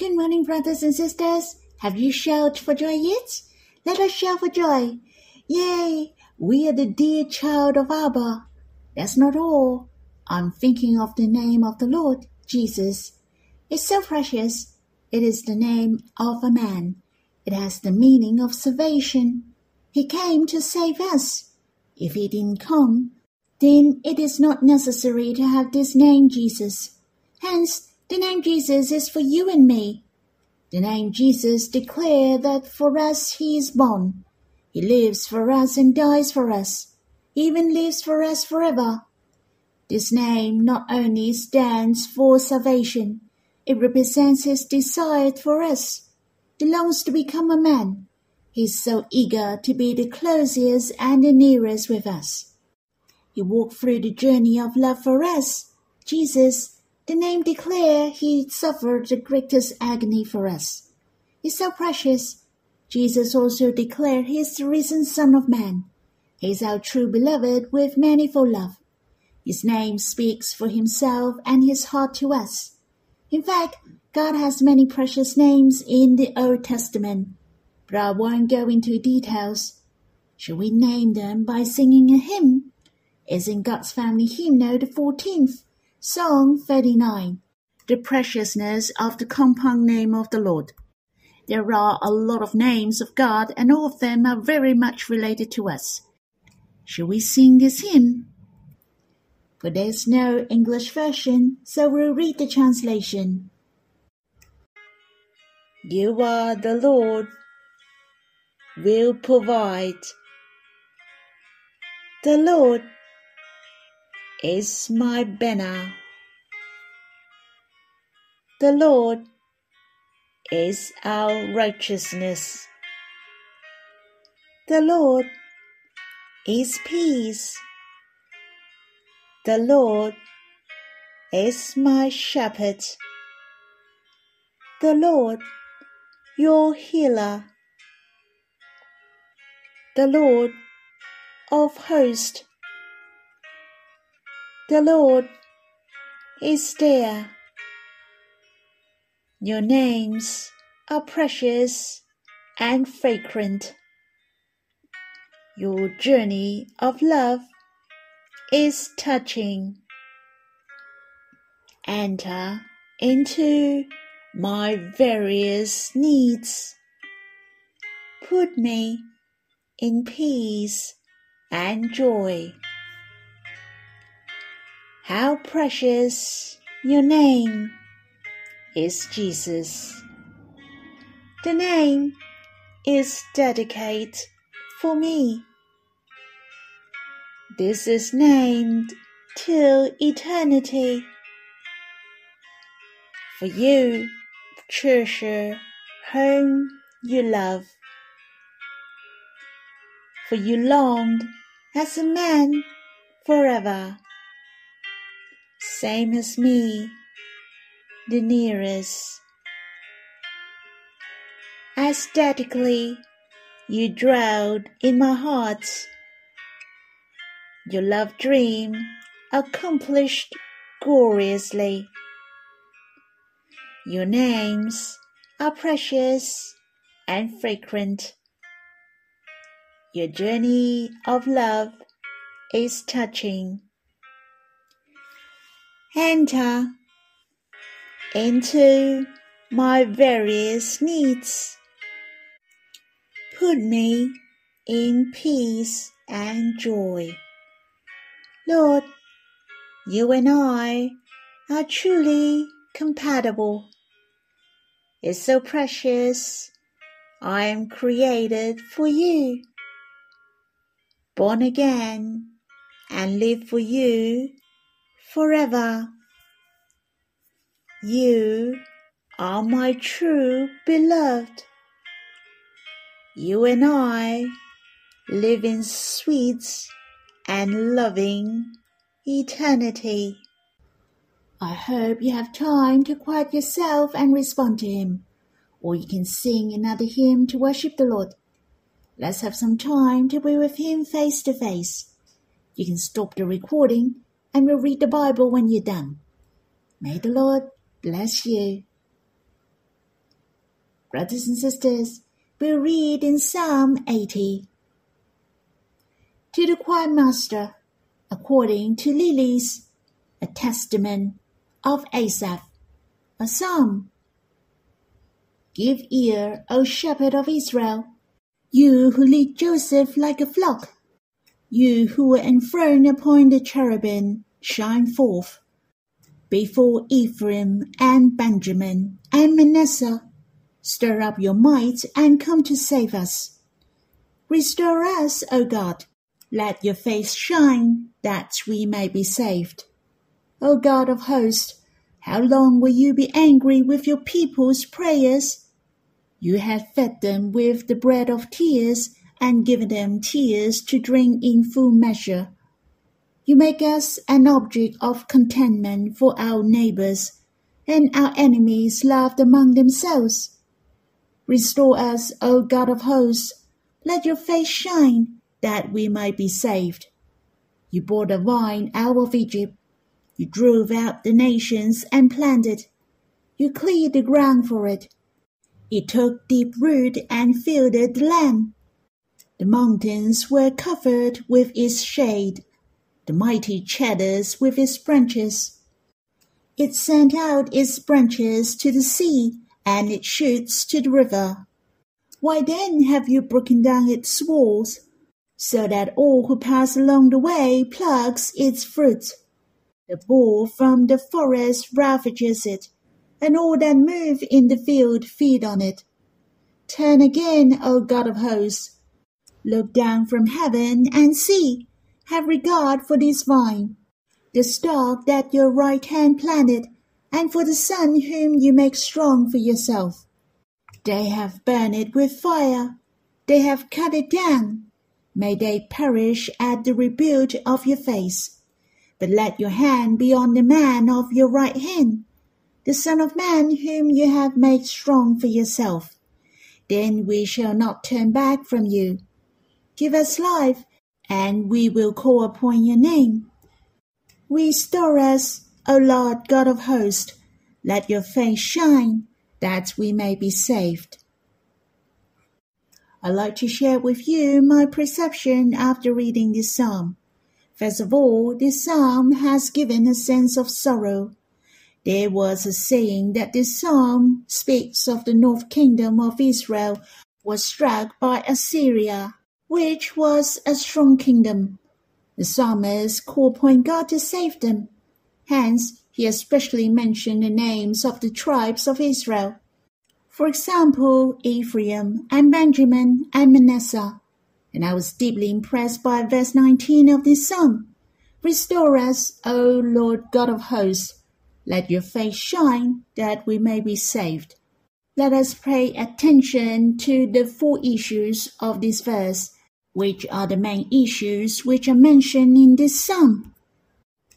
Good morning, brothers and sisters. Have you shouted for joy yet? Let us shout for joy. Yay! We are the dear child of Abba. That's not all. I'm thinking of the name of the Lord, Jesus. It's so precious. It is the name of a man. It has the meaning of salvation. He came to save us. If he didn't come, then it is not necessary to have this name Jesus. Hence, the name Jesus is for you and me. The name Jesus declare that for us he is born. He lives for us and dies for us. He even lives for us forever. This name not only stands for salvation, it represents his desire for us. He longs to become a man. He is so eager to be the closest and the nearest with us. He walked through the journey of love for us. Jesus, the name declare he suffered the greatest agony for us. He's so precious. Jesus also declared he is the risen Son of Man. He is our true beloved with manifold love. His name speaks for himself and his heart to us. In fact, God has many precious names in the Old Testament, but I won't go into details. Shall we name them by singing a hymn? It's in God's Family Hymnal, the 14th, Song 39. The preciousness of the compound name of the Lord. There are a lot of names of God, and all of them are very much related to us. Shall we sing this hymn? But there's no English version, so we'll read the translation. You are the Lord, will provide. The Lord is my banner. The Lord is our righteousness. The Lord is peace. The Lord is my shepherd. The Lord, your healer. The Lord of hosts. The Lord is there. Your names are precious and fragrant. Your journey of love is touching. Enter into my various needs. Put me in peace and joy. How precious your name is Jesus. The name is dedicated for me. This is named till eternity. For you, treasure whom you love. For you longed as a man forever. Same as me, the nearest. Aesthetically, you dwelled in my heart. Your love dream accomplished gloriously. Your names are precious and fragrant. Your journey of love is touching. Enter into my various needs. Put me in peace and joy. Lord, you and I are truly compatible. It's so precious. I am created for you, born again, and live for you forever. You are my true beloved. You and I live in sweet and loving eternity. I hope you have time to quiet yourself and respond to Him, or you can sing another hymn to worship the Lord. Let's have some time to be with Him face to face. You can stop the recording and we'll read the Bible when you're done. May the Lord bless you. Brothers and sisters, we'll read in Psalm 80. To the choir master, according to Lilies, a testament of Asaph, a psalm. Give ear, O shepherd of Israel, you who lead Joseph like a flock, you who were enthroned upon the cherubim, shine forth before Ephraim and Benjamin and Manasseh. Stir up your might and come to save us. Restore us, O God. Let your face shine, that we may be saved. O God of hosts, how long will you be angry with your people's prayers? You have fed them with the bread of tears and given them tears to drink in full measure. You make us an object of contentment for our neighbors, and our enemies laughed among themselves. Restore us, O God of hosts. Let your face shine, that we might be saved. You brought the vine out of Egypt. You drove out the nations and planted. You cleared the ground for it. It took deep root and filled the land. The mountains were covered with its shade the mighty cedars with its branches. It sent out its branches to the sea, and its shoots to the river. Why then have you broken down its walls, so that all who pass along the way plucks its fruit? The boar from the forest ravages it, and all that move in the field feed on it. Turn again, O God of hosts. Look down from heaven and see have regard for this vine, the stalk that your right hand planted, and for the son whom you make strong for yourself. They have burned it with fire, they have cut it down. May they perish at the rebuke of your face. But let your hand be on the man of your right hand, the Son of Man whom you have made strong for yourself. Then we shall not turn back from you. Give us life, and we will call upon your name. Restore us, O Lord God of hosts. Let your face shine, that we may be saved. I'd like to share with you my perception after reading this psalm. First of all, this psalm has given a sense of sorrow. There was a saying that this psalm speaks of the north kingdom of Israel was struck by Assyria which was a strong kingdom. The psalmist called upon God to save them. Hence, he especially mentioned the names of the tribes of Israel. For example, Ephraim and Benjamin and Manasseh. And I was deeply impressed by verse 19 of this psalm. Restore us, O Lord God of hosts. Let your face shine that we may be saved. Let us pay attention to the four issues of this verse which are the main issues which are mentioned in this psalm.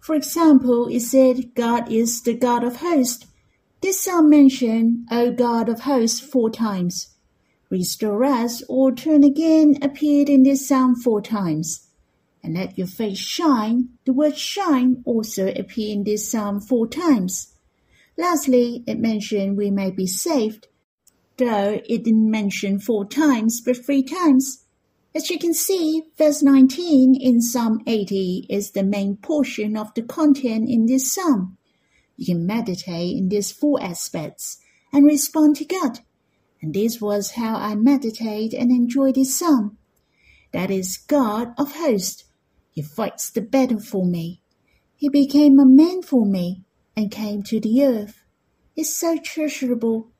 For example, it said God is the God of hosts. This psalm mentioned O God of hosts four times. Restore us or turn again appeared in this psalm four times. And let your face shine, the word shine also appear in this psalm four times. Lastly, it mentioned we may be saved, though it didn't mention four times but three times. As you can see, verse 19 in Psalm 80 is the main portion of the content in this psalm. You can meditate in these four aspects and respond to God. And this was how I meditate and enjoy this psalm. That is God of hosts. He fights the battle for me. He became a man for me and came to the earth. It's so treasurable.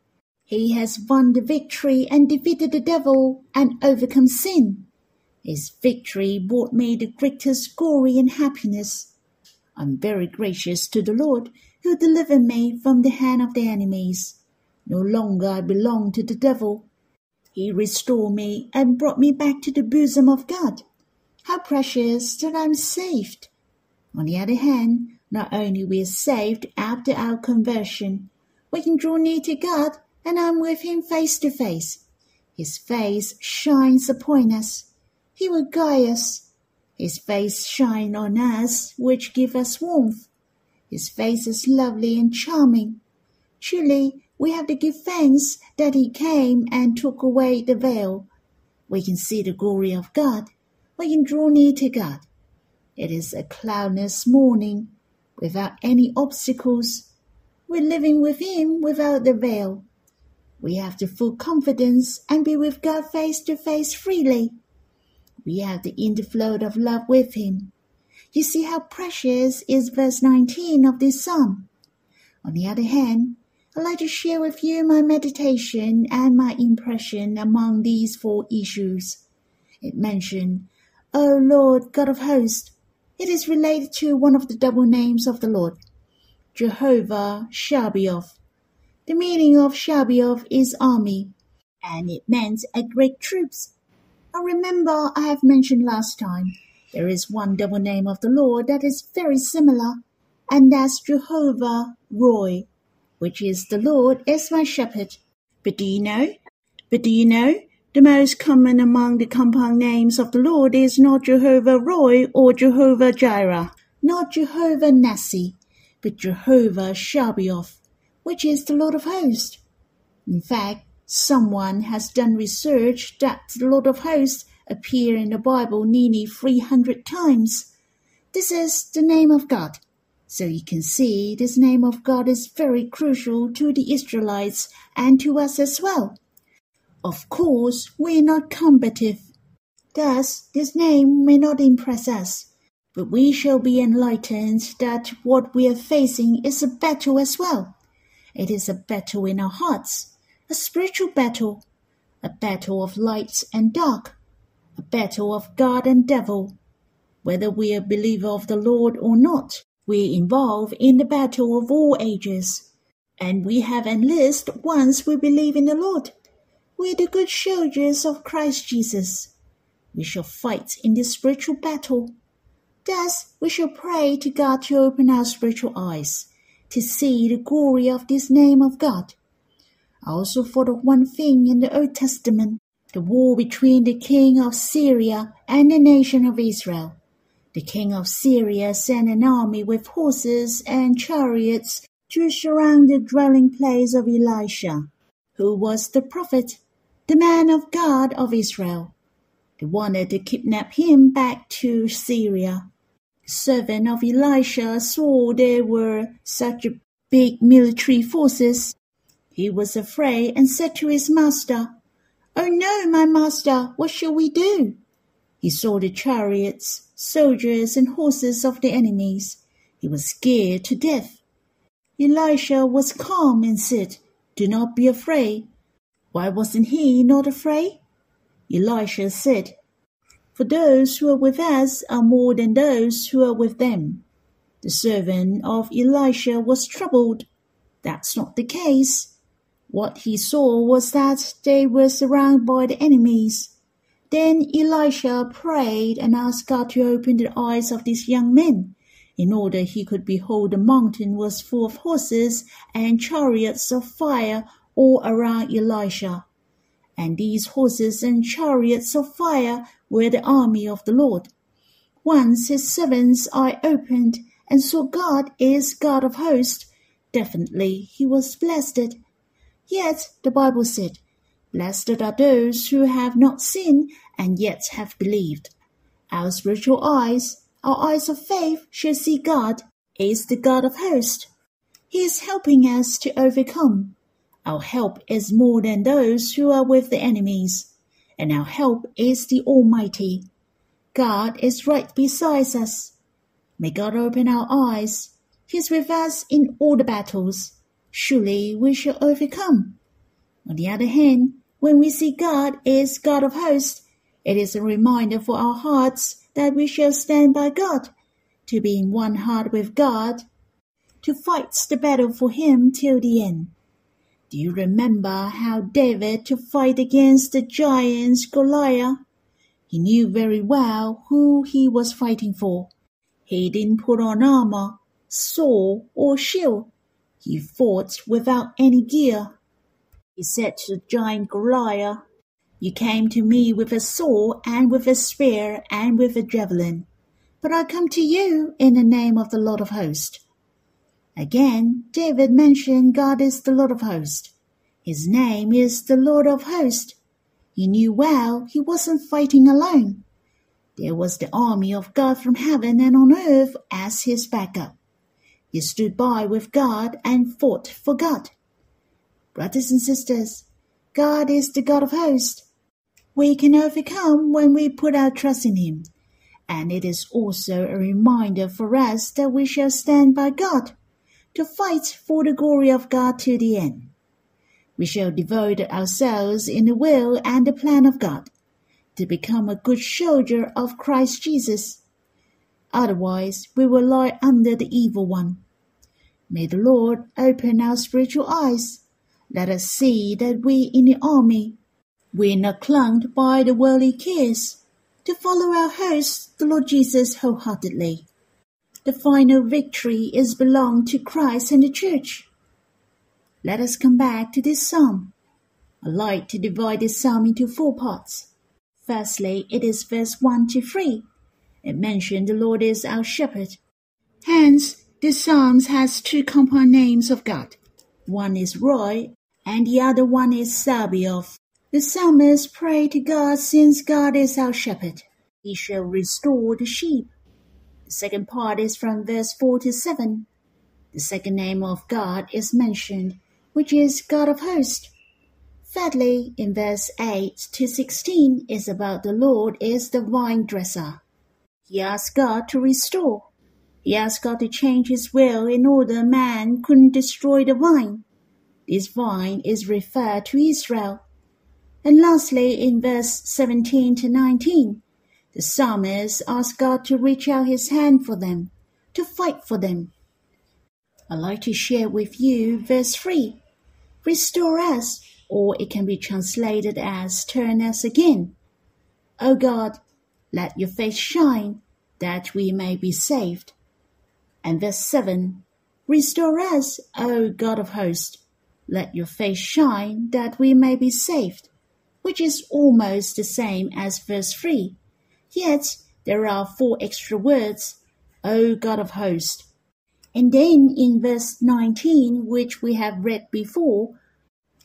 He has won the victory and defeated the devil and overcome sin. His victory brought me the greatest glory and happiness. I'm very gracious to the Lord, who delivered me from the hand of the enemies. No longer I belong to the devil. He restored me and brought me back to the bosom of God. How precious that I'm saved! On the other hand, not only we are saved after our conversion, we can draw near to God and I'm with Him face to face. His face shines upon us. He will guide us. His face shine on us, which give us warmth. His face is lovely and charming. Truly, we have to give thanks that he came and took away the veil. We can see the glory of God. We can draw near to God. It is a cloudless morning without any obstacles. We're living with him without the veil. We have the full confidence and be with God face to face freely. We have the inflow of love with him. You see how precious is verse 19 of this psalm. On the other hand, I'd like to share with you my meditation and my impression among these four issues. It mentioned, O Lord God of hosts. It is related to one of the double names of the Lord, Jehovah Sabaoth. The meaning of Sabaoth is army, and it meant a great troops. Remember I have mentioned last time there is one double name of the Lord that is very similar, and that's Jehovah Roy, which is the Lord is my shepherd. But do you know? But do you know? The most common among the compound names of the Lord is not Jehovah Roy or Jehovah Jireh, not Jehovah Nissi, but Jehovah Sabaoth which is the Lord of Hosts. In fact, someone has done research that the Lord of Hosts appear in the Bible nearly 300 times. This is the name of God. So you can see this name of God is very crucial to the Israelites and to us as well. Of course, we're not combative. Thus, this name may not impress us, but we shall be enlightened that what we are facing is a battle as well. It is a battle in our hearts, a spiritual battle, a battle of light and dark, a battle of God and devil. Whether we are believer of the Lord or not, we are involved in the battle of all ages. And we have enlisted once we believe in the Lord. We are the good soldiers of Christ Jesus. We shall fight in this spiritual battle. Thus, we shall pray to God to open our spiritual eyes to see the glory of this name of God. Also thought of one thing in the Old Testament the war between the king of Syria and the nation of Israel. The king of Syria sent an army with horses and chariots to surround the dwelling place of Elisha, who was the prophet, the man of God of Israel. They wanted to kidnap him back to Syria servant of Elisha saw there were such big military forces, he was afraid and said to his master, Oh no, my master, what shall we do? He saw the chariots, soldiers, and horses of the enemies. He was scared to death. Elisha was calm and said, Do not be afraid. Why wasn't he not afraid? Elisha said, for those who are with us are more than those who are with them. The servant of Elisha was troubled. That's not the case. What he saw was that they were surrounded by the enemies. Then Elisha prayed and asked God to open the eyes of these young men, in order he could behold the mountain was full of horses and chariots of fire all around Elisha. And these horses and chariots of fire were the army of the Lord. Once his servant's eye opened and saw God is God of hosts, definitely he was blessed. Yet the Bible said, Blessed are those who have not seen and yet have believed. Our spiritual eyes, our eyes of faith, shall see God is the God of hosts. He is helping us to overcome. Our help is more than those who are with the enemies and our help is the Almighty. God is right beside us. May God open our eyes. He is with us in all the battles. Surely we shall overcome. On the other hand, when we see God is God of hosts, it is a reminder for our hearts that we shall stand by God, to be in one heart with God, to fight the battle for Him till the end. Do you remember how David to fight against the giant Goliath? He knew very well who he was fighting for. He didn't put on armor, sword, or shield. He fought without any gear. He said to the giant Goliath, You came to me with a sword and with a spear and with a javelin, but I come to you in the name of the Lord of hosts. Again, David mentioned God is the Lord of hosts. His name is the Lord of hosts. He knew well he wasn't fighting alone. There was the army of God from heaven and on earth as his backup. He stood by with God and fought for God. Brothers and sisters, God is the God of hosts. We can overcome when we put our trust in Him. And it is also a reminder for us that we shall stand by God to fight for the glory of God to the end. We shall devote ourselves in the will and the plan of God to become a good soldier of Christ Jesus. Otherwise, we will lie under the evil one. May the Lord open our spiritual eyes. Let us see that we in the army, we are not clung by the worldly cares, to follow our host, the Lord Jesus, wholeheartedly. The final victory is belong to Christ and the church. Let us come back to this psalm. I like to divide this psalm into four parts. Firstly, it is verse 1 to 3. It mentions the Lord is our shepherd. Hence, this psalm has two compound names of God. One is Roy, and the other one is Sabaoth. The psalmist pray to God since God is our shepherd. He shall restore the sheep. The second part is from verse 4 to 7. The second name of God is mentioned, which is God of hosts. Thirdly, in verse 8 to 16 is about the Lord is the vine dresser. He asked God to restore. He asked God to change his will in order man couldn't destroy the vine. This vine is referred to Israel. And lastly, in verse 17 to 19, the psalmist asks God to reach out his hand for them, to fight for them. I'd like to share with you verse 3. Restore us, or it can be translated as turn us again. O God, let your face shine, that we may be saved. And verse 7. Restore us, O God of hosts, let your face shine, that we may be saved, which is almost the same as verse 3 Yet there are four extra words, O God of hosts. And then in verse 19, which we have read before,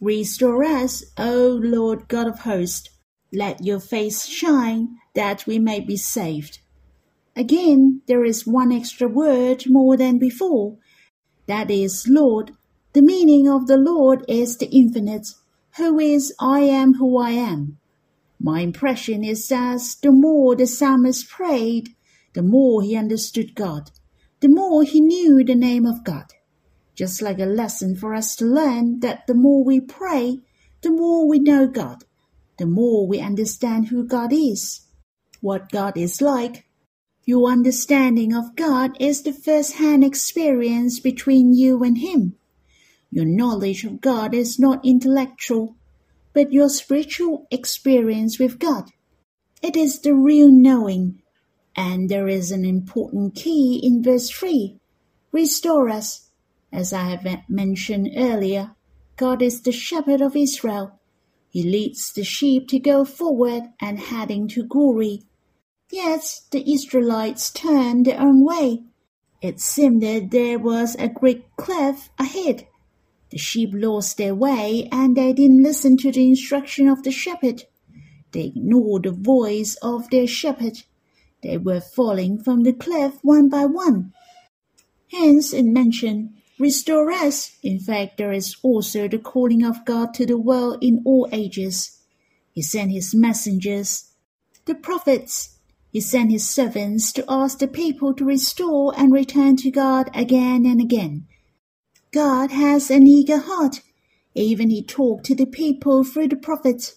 Restore us, O Lord God of hosts. Let your face shine, that we may be saved. Again, there is one extra word more than before. That is Lord. The meaning of the Lord is the infinite, who is I am who I am. My impression is that the more the psalmist prayed, the more he understood God, the more he knew the name of God. Just like a lesson for us to learn that the more we pray, the more we know God, the more we understand who God is, what God is like. Your understanding of God is the first hand experience between you and Him. Your knowledge of God is not intellectual, but your spiritual experience with God. It is the real knowing. And there is an important key in verse 3 Restore us. As I have mentioned earlier, God is the shepherd of Israel. He leads the sheep to go forward and heading to glory. Yet the Israelites turned their own way. It seemed that there was a great cliff ahead. The sheep lost their way and they didn't listen to the instruction of the shepherd. They ignored the voice of their shepherd. They were falling from the cliff one by one. Hence it mentioned, Restore us. In fact, there is also the calling of God to the world in all ages. He sent his messengers, the prophets. He sent his servants to ask the people to restore and return to God again and again. God has an eager heart. Even he talked to the people through the prophets.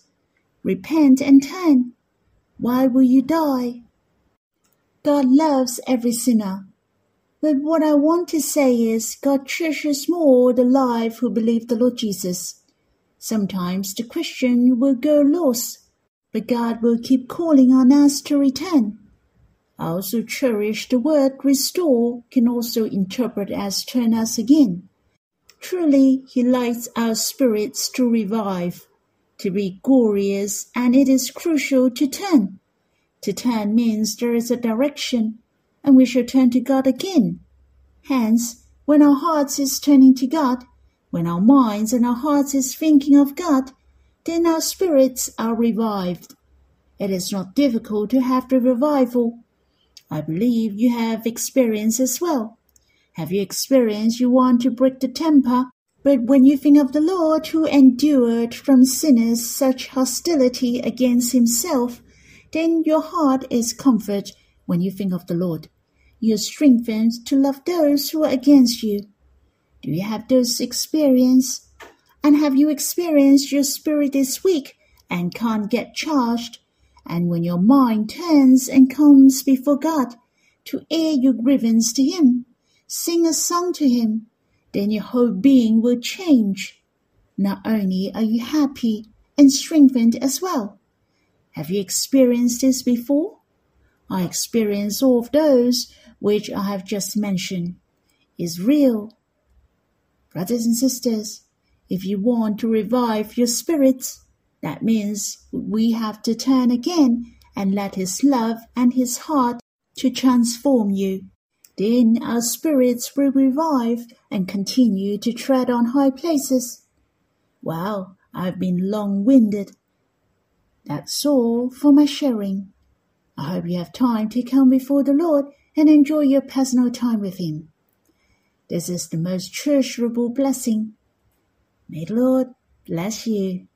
Repent and turn. Why will you die? God loves every sinner. But what I want to say is God treasures more the life who believe the Lord Jesus. Sometimes the Christian will go lost, but God will keep calling on us to return. I also cherish the word restore can also interpret as turn us again. Truly, he likes our spirits to revive, to be glorious, and it is crucial to turn. To turn means there is a direction, and we shall turn to God again. Hence, when our hearts is turning to God, when our minds and our hearts is thinking of God, then our spirits are revived. It is not difficult to have the revival. I believe you have experience as well. Have you experienced you want to break the temper? But when you think of the Lord who endured from sinners such hostility against himself, then your heart is comforted when you think of the Lord. You strengthened to love those who are against you. Do you have those experience? And have you experienced your spirit is weak and can't get charged? And when your mind turns and comes before God to air your grievance to Him, sing a song to Him, then your whole being will change. Not only are you happy and strengthened as well. Have you experienced this before? I experience all of those which I have just mentioned is real. Brothers and sisters, if you want to revive your spirits, that means we have to turn again and let His love and His heart to transform you. Then our spirits will revive and continue to tread on high places. Well, I've been long-winded. That's all for my sharing. I hope you have time to come before the Lord and enjoy your personal time with Him. This is the most treasurable blessing. May the Lord bless you.